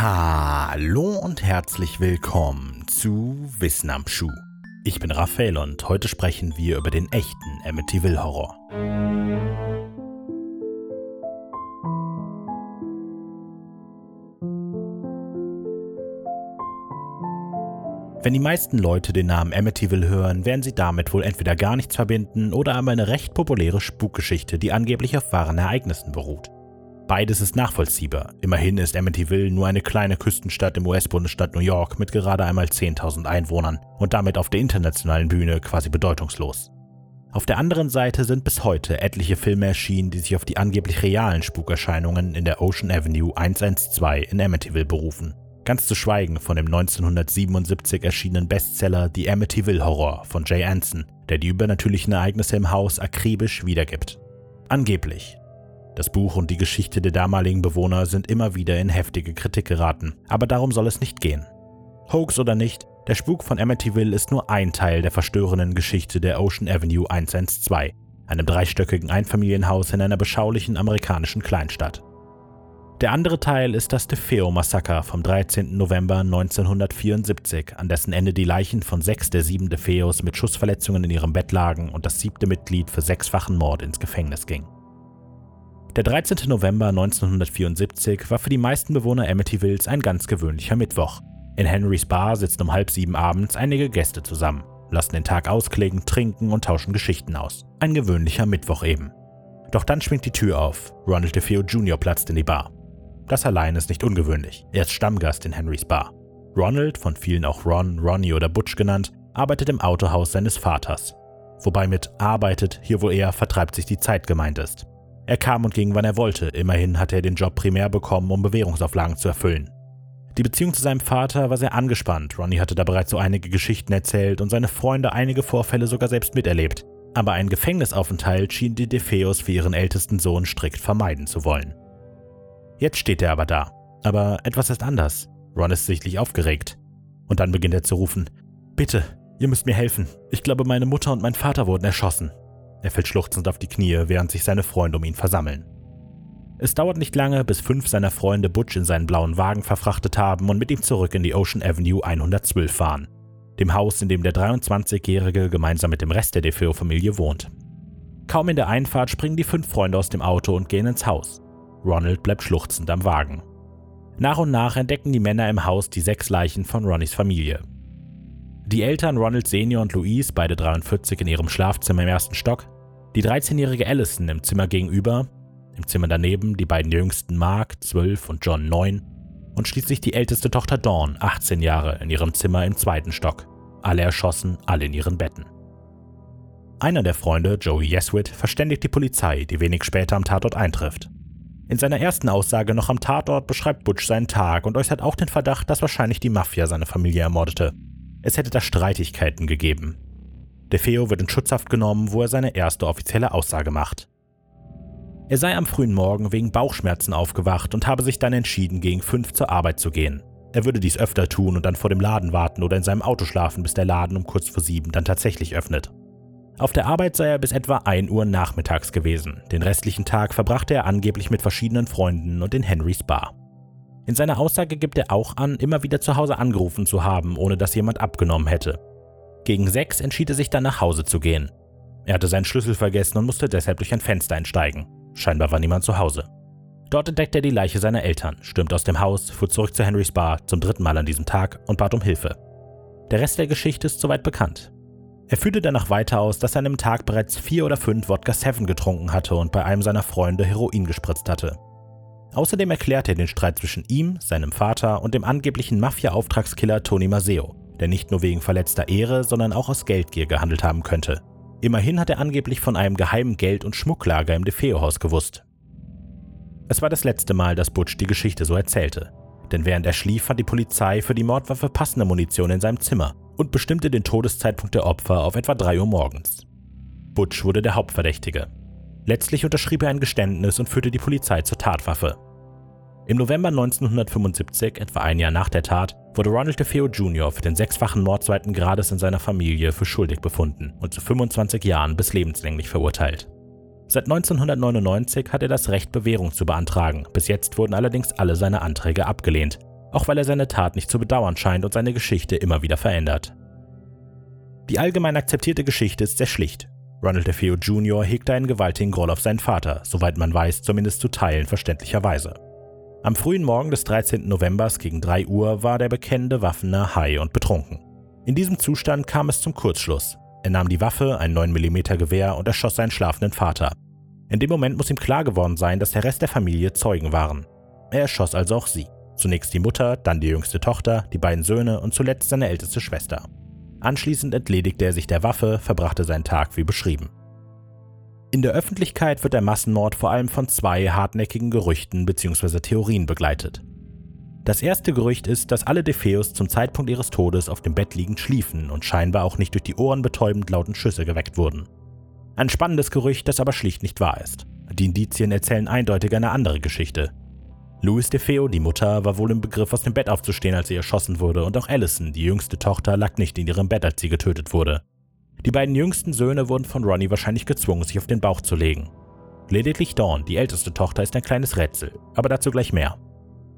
Hallo und herzlich willkommen zu Wissen am Schuh. Ich bin Raphael und heute sprechen wir über den echten Amityville Horror. Wenn die meisten Leute den Namen Amityville hören, werden sie damit wohl entweder gar nichts verbinden oder einmal eine recht populäre Spukgeschichte, die angeblich auf wahren Ereignissen beruht. Beides ist nachvollziehbar. Immerhin ist Amityville nur eine kleine Küstenstadt im US-Bundesstaat New York mit gerade einmal 10.000 Einwohnern und damit auf der internationalen Bühne quasi bedeutungslos. Auf der anderen Seite sind bis heute etliche Filme erschienen, die sich auf die angeblich realen Spukerscheinungen in der Ocean Avenue 112 in Amityville berufen. Ganz zu schweigen von dem 1977 erschienenen Bestseller The Amityville Horror von Jay Anson, der die übernatürlichen Ereignisse im Haus akribisch wiedergibt. Angeblich. Das Buch und die Geschichte der damaligen Bewohner sind immer wieder in heftige Kritik geraten, aber darum soll es nicht gehen. Hoax oder nicht, der Spuk von Amityville ist nur ein Teil der verstörenden Geschichte der Ocean Avenue 112, einem dreistöckigen Einfamilienhaus in einer beschaulichen amerikanischen Kleinstadt. Der andere Teil ist das DeFeo-Massaker vom 13. November 1974, an dessen Ende die Leichen von sechs der sieben DeFeos mit Schussverletzungen in ihrem Bett lagen und das siebte Mitglied für sechsfachen Mord ins Gefängnis ging. Der 13. November 1974 war für die meisten Bewohner Amityvilles ein ganz gewöhnlicher Mittwoch. In Henrys Bar sitzen um halb sieben abends einige Gäste zusammen, lassen den Tag ausklingen, trinken und tauschen Geschichten aus. Ein gewöhnlicher Mittwoch eben. Doch dann schwingt die Tür auf. Ronald DeFeo Jr. platzt in die Bar. Das allein ist nicht ungewöhnlich. Er ist Stammgast in Henrys Bar. Ronald, von vielen auch Ron, Ronnie oder Butch genannt, arbeitet im Autohaus seines Vaters. Wobei mit arbeitet hier wohl eher vertreibt sich die Zeit gemeint ist. Er kam und ging, wann er wollte. Immerhin hatte er den Job primär bekommen, um Bewährungsauflagen zu erfüllen. Die Beziehung zu seinem Vater war sehr angespannt. Ronnie hatte da bereits so einige Geschichten erzählt und seine Freunde einige Vorfälle sogar selbst miterlebt. Aber einen Gefängnisaufenthalt schien die DeFeos für ihren ältesten Sohn strikt vermeiden zu wollen. Jetzt steht er aber da. Aber etwas ist anders. Ron ist sichtlich aufgeregt. Und dann beginnt er zu rufen: Bitte, ihr müsst mir helfen. Ich glaube, meine Mutter und mein Vater wurden erschossen. Er fällt schluchzend auf die Knie, während sich seine Freunde um ihn versammeln. Es dauert nicht lange, bis fünf seiner Freunde Butch in seinen blauen Wagen verfrachtet haben und mit ihm zurück in die Ocean Avenue 112 fahren. Dem Haus, in dem der 23-Jährige gemeinsam mit dem Rest der DeFeo-Familie wohnt. Kaum in der Einfahrt springen die fünf Freunde aus dem Auto und gehen ins Haus. Ronald bleibt schluchzend am Wagen. Nach und nach entdecken die Männer im Haus die sechs Leichen von Ronnys Familie. Die Eltern Ronald Senior und Louise, beide 43 in ihrem Schlafzimmer im ersten Stock, die 13-jährige Allison im Zimmer gegenüber, im Zimmer daneben die beiden jüngsten Mark, 12 und John, 9 und schließlich die älteste Tochter Dawn, 18 Jahre, in ihrem Zimmer im zweiten Stock. Alle erschossen, alle in ihren Betten. Einer der Freunde, Joey Yeswit, verständigt die Polizei, die wenig später am Tatort eintrifft. In seiner ersten Aussage noch am Tatort beschreibt Butch seinen Tag und äußert auch den Verdacht, dass wahrscheinlich die Mafia seine Familie ermordete. Es hätte da Streitigkeiten gegeben. DeFeo wird in Schutzhaft genommen, wo er seine erste offizielle Aussage macht. Er sei am frühen Morgen wegen Bauchschmerzen aufgewacht und habe sich dann entschieden, gegen fünf zur Arbeit zu gehen. Er würde dies öfter tun und dann vor dem Laden warten oder in seinem Auto schlafen, bis der Laden um kurz vor sieben dann tatsächlich öffnet. Auf der Arbeit sei er bis etwa 1 Uhr nachmittags gewesen. Den restlichen Tag verbrachte er angeblich mit verschiedenen Freunden und in Henrys Bar. In seiner Aussage gibt er auch an, immer wieder zu Hause angerufen zu haben, ohne dass jemand abgenommen hätte. Gegen sechs entschied er sich dann nach Hause zu gehen. Er hatte seinen Schlüssel vergessen und musste deshalb durch ein Fenster einsteigen. Scheinbar war niemand zu Hause. Dort entdeckte er die Leiche seiner Eltern, stürmte aus dem Haus, fuhr zurück zu Henrys Bar zum dritten Mal an diesem Tag und bat um Hilfe. Der Rest der Geschichte ist soweit bekannt. Er führte danach weiter aus, dass er an dem Tag bereits vier oder fünf Wodka Seven getrunken hatte und bei einem seiner Freunde Heroin gespritzt hatte. Außerdem erklärte er den Streit zwischen ihm, seinem Vater und dem angeblichen Mafia-Auftragskiller Tony Maseo, der nicht nur wegen verletzter Ehre, sondern auch aus Geldgier gehandelt haben könnte. Immerhin hat er angeblich von einem geheimen Geld- und Schmucklager im DeFeo-Haus gewusst. Es war das letzte Mal, dass Butch die Geschichte so erzählte. Denn während er schlief, fand die Polizei für die Mordwaffe passende Munition in seinem Zimmer und bestimmte den Todeszeitpunkt der Opfer auf etwa 3 Uhr morgens. Butch wurde der Hauptverdächtige. Letztlich unterschrieb er ein Geständnis und führte die Polizei zur Tatwaffe. Im November 1975, etwa ein Jahr nach der Tat, wurde Ronald DeFeo Jr. für den sechsfachen Mord zweiten Grades in seiner Familie für schuldig befunden und zu 25 Jahren bis lebenslänglich verurteilt. Seit 1999 hat er das Recht, Bewährung zu beantragen. Bis jetzt wurden allerdings alle seine Anträge abgelehnt. auch weil er seine Tat nicht zu bedauern scheint und seine Geschichte immer wieder verändert. Die allgemein akzeptierte Geschichte ist sehr schlicht. Ronald DeFeo Jr. hegte einen gewaltigen Groll auf seinen Vater, soweit man weiß, zumindest zu Teilen verständlicherweise. Am frühen Morgen des 13. Novembers gegen 3 Uhr war der bekennende Waffener high und betrunken. In diesem Zustand kam es zum Kurzschluss. Er nahm die Waffe, ein 9mm Gewehr und erschoss seinen schlafenden Vater. In dem Moment muss ihm klar geworden sein, dass der Rest der Familie Zeugen waren. Er erschoss also auch sie. Zunächst die Mutter, dann die jüngste Tochter, die beiden Söhne und zuletzt seine älteste Schwester. Anschließend entledigte er sich der Waffe, verbrachte seinen Tag wie beschrieben. In der Öffentlichkeit wird der Massenmord vor allem von zwei hartnäckigen Gerüchten bzw. Theorien begleitet. Das erste Gerücht ist, dass alle Defeus zum Zeitpunkt ihres Todes auf dem Bett liegend schliefen und scheinbar auch nicht durch die ohrenbetäubend lauten Schüsse geweckt wurden. Ein spannendes Gerücht, das aber schlicht nicht wahr ist. Die Indizien erzählen eindeutig eine andere Geschichte. Louis DeFeo, die Mutter, war wohl im Begriff, aus dem Bett aufzustehen, als sie erschossen wurde, und auch Allison, die jüngste Tochter, lag nicht in ihrem Bett, als sie getötet wurde. Die beiden jüngsten Söhne wurden von Ronnie wahrscheinlich gezwungen, sich auf den Bauch zu legen. Lediglich Dawn, die älteste Tochter, ist ein kleines Rätsel, aber dazu gleich mehr.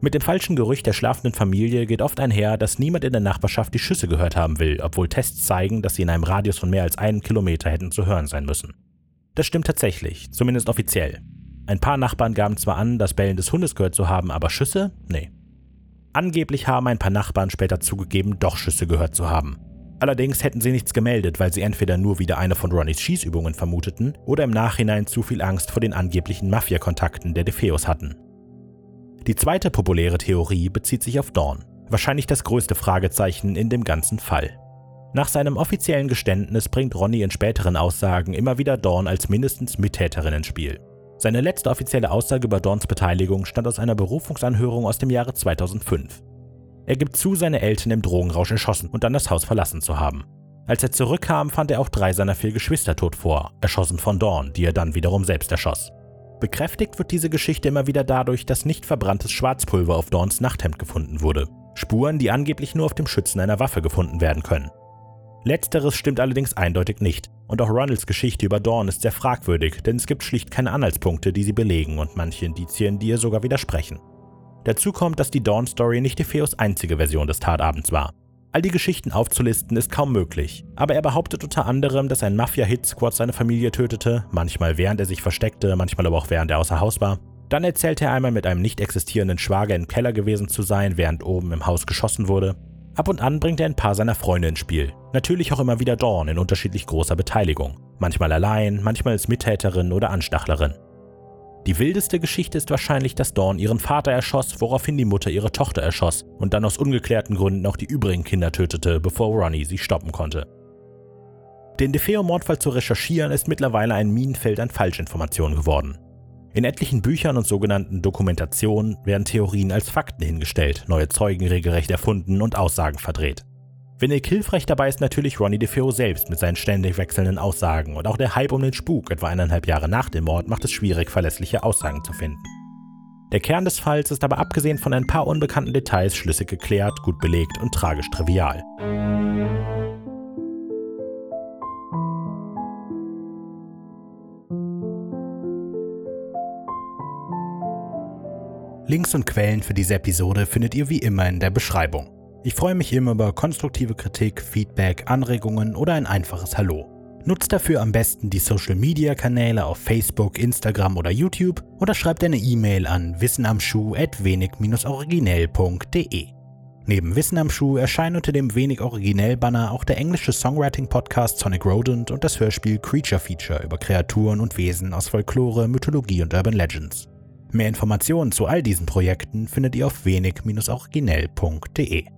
Mit dem falschen Gerücht der schlafenden Familie geht oft einher, dass niemand in der Nachbarschaft die Schüsse gehört haben will, obwohl Tests zeigen, dass sie in einem Radius von mehr als einem Kilometer hätten zu hören sein müssen. Das stimmt tatsächlich, zumindest offiziell. Ein paar Nachbarn gaben zwar an, das Bellen des Hundes gehört zu haben, aber Schüsse? Nee. Angeblich haben ein paar Nachbarn später zugegeben, doch Schüsse gehört zu haben. Allerdings hätten sie nichts gemeldet, weil sie entweder nur wieder eine von Ronnys Schießübungen vermuteten oder im Nachhinein zu viel Angst vor den angeblichen Mafia-Kontakten der DeFeos hatten. Die zweite populäre Theorie bezieht sich auf Dawn, wahrscheinlich das größte Fragezeichen in dem ganzen Fall. Nach seinem offiziellen Geständnis bringt Ronny in späteren Aussagen immer wieder Dawn als mindestens Mittäterin ins Spiel. Seine letzte offizielle Aussage über Dorns Beteiligung stammt aus einer Berufungsanhörung aus dem Jahre 2005. Er gibt zu, seine Eltern im Drogenrausch erschossen und dann das Haus verlassen zu haben. Als er zurückkam, fand er auch drei seiner vier Geschwister tot vor, erschossen von Dawn, die er dann wiederum selbst erschoss. Bekräftigt wird diese Geschichte immer wieder dadurch, dass nicht verbranntes Schwarzpulver auf Dawns Nachthemd gefunden wurde. Spuren, die angeblich nur auf dem Schützen einer Waffe gefunden werden können. Letzteres stimmt allerdings eindeutig nicht. Und auch Ronalds Geschichte über Dawn ist sehr fragwürdig, denn es gibt schlicht keine Anhaltspunkte, die sie belegen und manche Indizien, die ihr sogar widersprechen. Dazu kommt, dass die Dawn-Story nicht Defeos einzige Version des Tatabends war. All die Geschichten aufzulisten ist kaum möglich, aber er behauptet unter anderem, dass ein Mafia-Hit-Squad seine Familie tötete, manchmal während er sich versteckte, manchmal aber auch während er außer Haus war. Dann erzählte er einmal mit einem nicht existierenden Schwager im Keller gewesen zu sein, während oben im Haus geschossen wurde. Ab und an bringt er ein paar seiner Freunde ins Spiel. Natürlich auch immer wieder Dawn in unterschiedlich großer Beteiligung. Manchmal allein, manchmal als Mittäterin oder Anstachlerin. Die wildeste Geschichte ist wahrscheinlich, dass Dawn ihren Vater erschoss, woraufhin die Mutter ihre Tochter erschoss und dann aus ungeklärten Gründen auch die übrigen Kinder tötete, bevor Ronnie sie stoppen konnte. Den DeFeo-Mordfall zu recherchieren ist mittlerweile ein Minenfeld an Falschinformationen geworden. In etlichen Büchern und sogenannten Dokumentationen werden Theorien als Fakten hingestellt, neue Zeugen regelrecht erfunden und Aussagen verdreht. Wenig hilfreich dabei ist natürlich Ronnie DeFeo selbst mit seinen ständig wechselnden Aussagen und auch der Hype um den Spuk etwa eineinhalb Jahre nach dem Mord macht es schwierig, verlässliche Aussagen zu finden. Der Kern des Falls ist aber abgesehen von ein paar unbekannten Details schlüssig geklärt, gut belegt und tragisch trivial. Links und Quellen für diese Episode findet ihr wie immer in der Beschreibung. Ich freue mich immer über konstruktive Kritik, Feedback, Anregungen oder ein einfaches Hallo. Nutzt dafür am besten die Social Media Kanäle auf Facebook, Instagram oder YouTube oder schreibt eine E-Mail an wissenamschuh@wenig-originell.de. Neben Wissen am Schuh erscheinen unter dem wenig originell Banner auch der englische Songwriting Podcast Sonic Rodent und das Hörspiel Creature Feature über Kreaturen und Wesen aus Folklore, Mythologie und Urban Legends. Mehr Informationen zu all diesen Projekten findet ihr auf wenig-originell.de.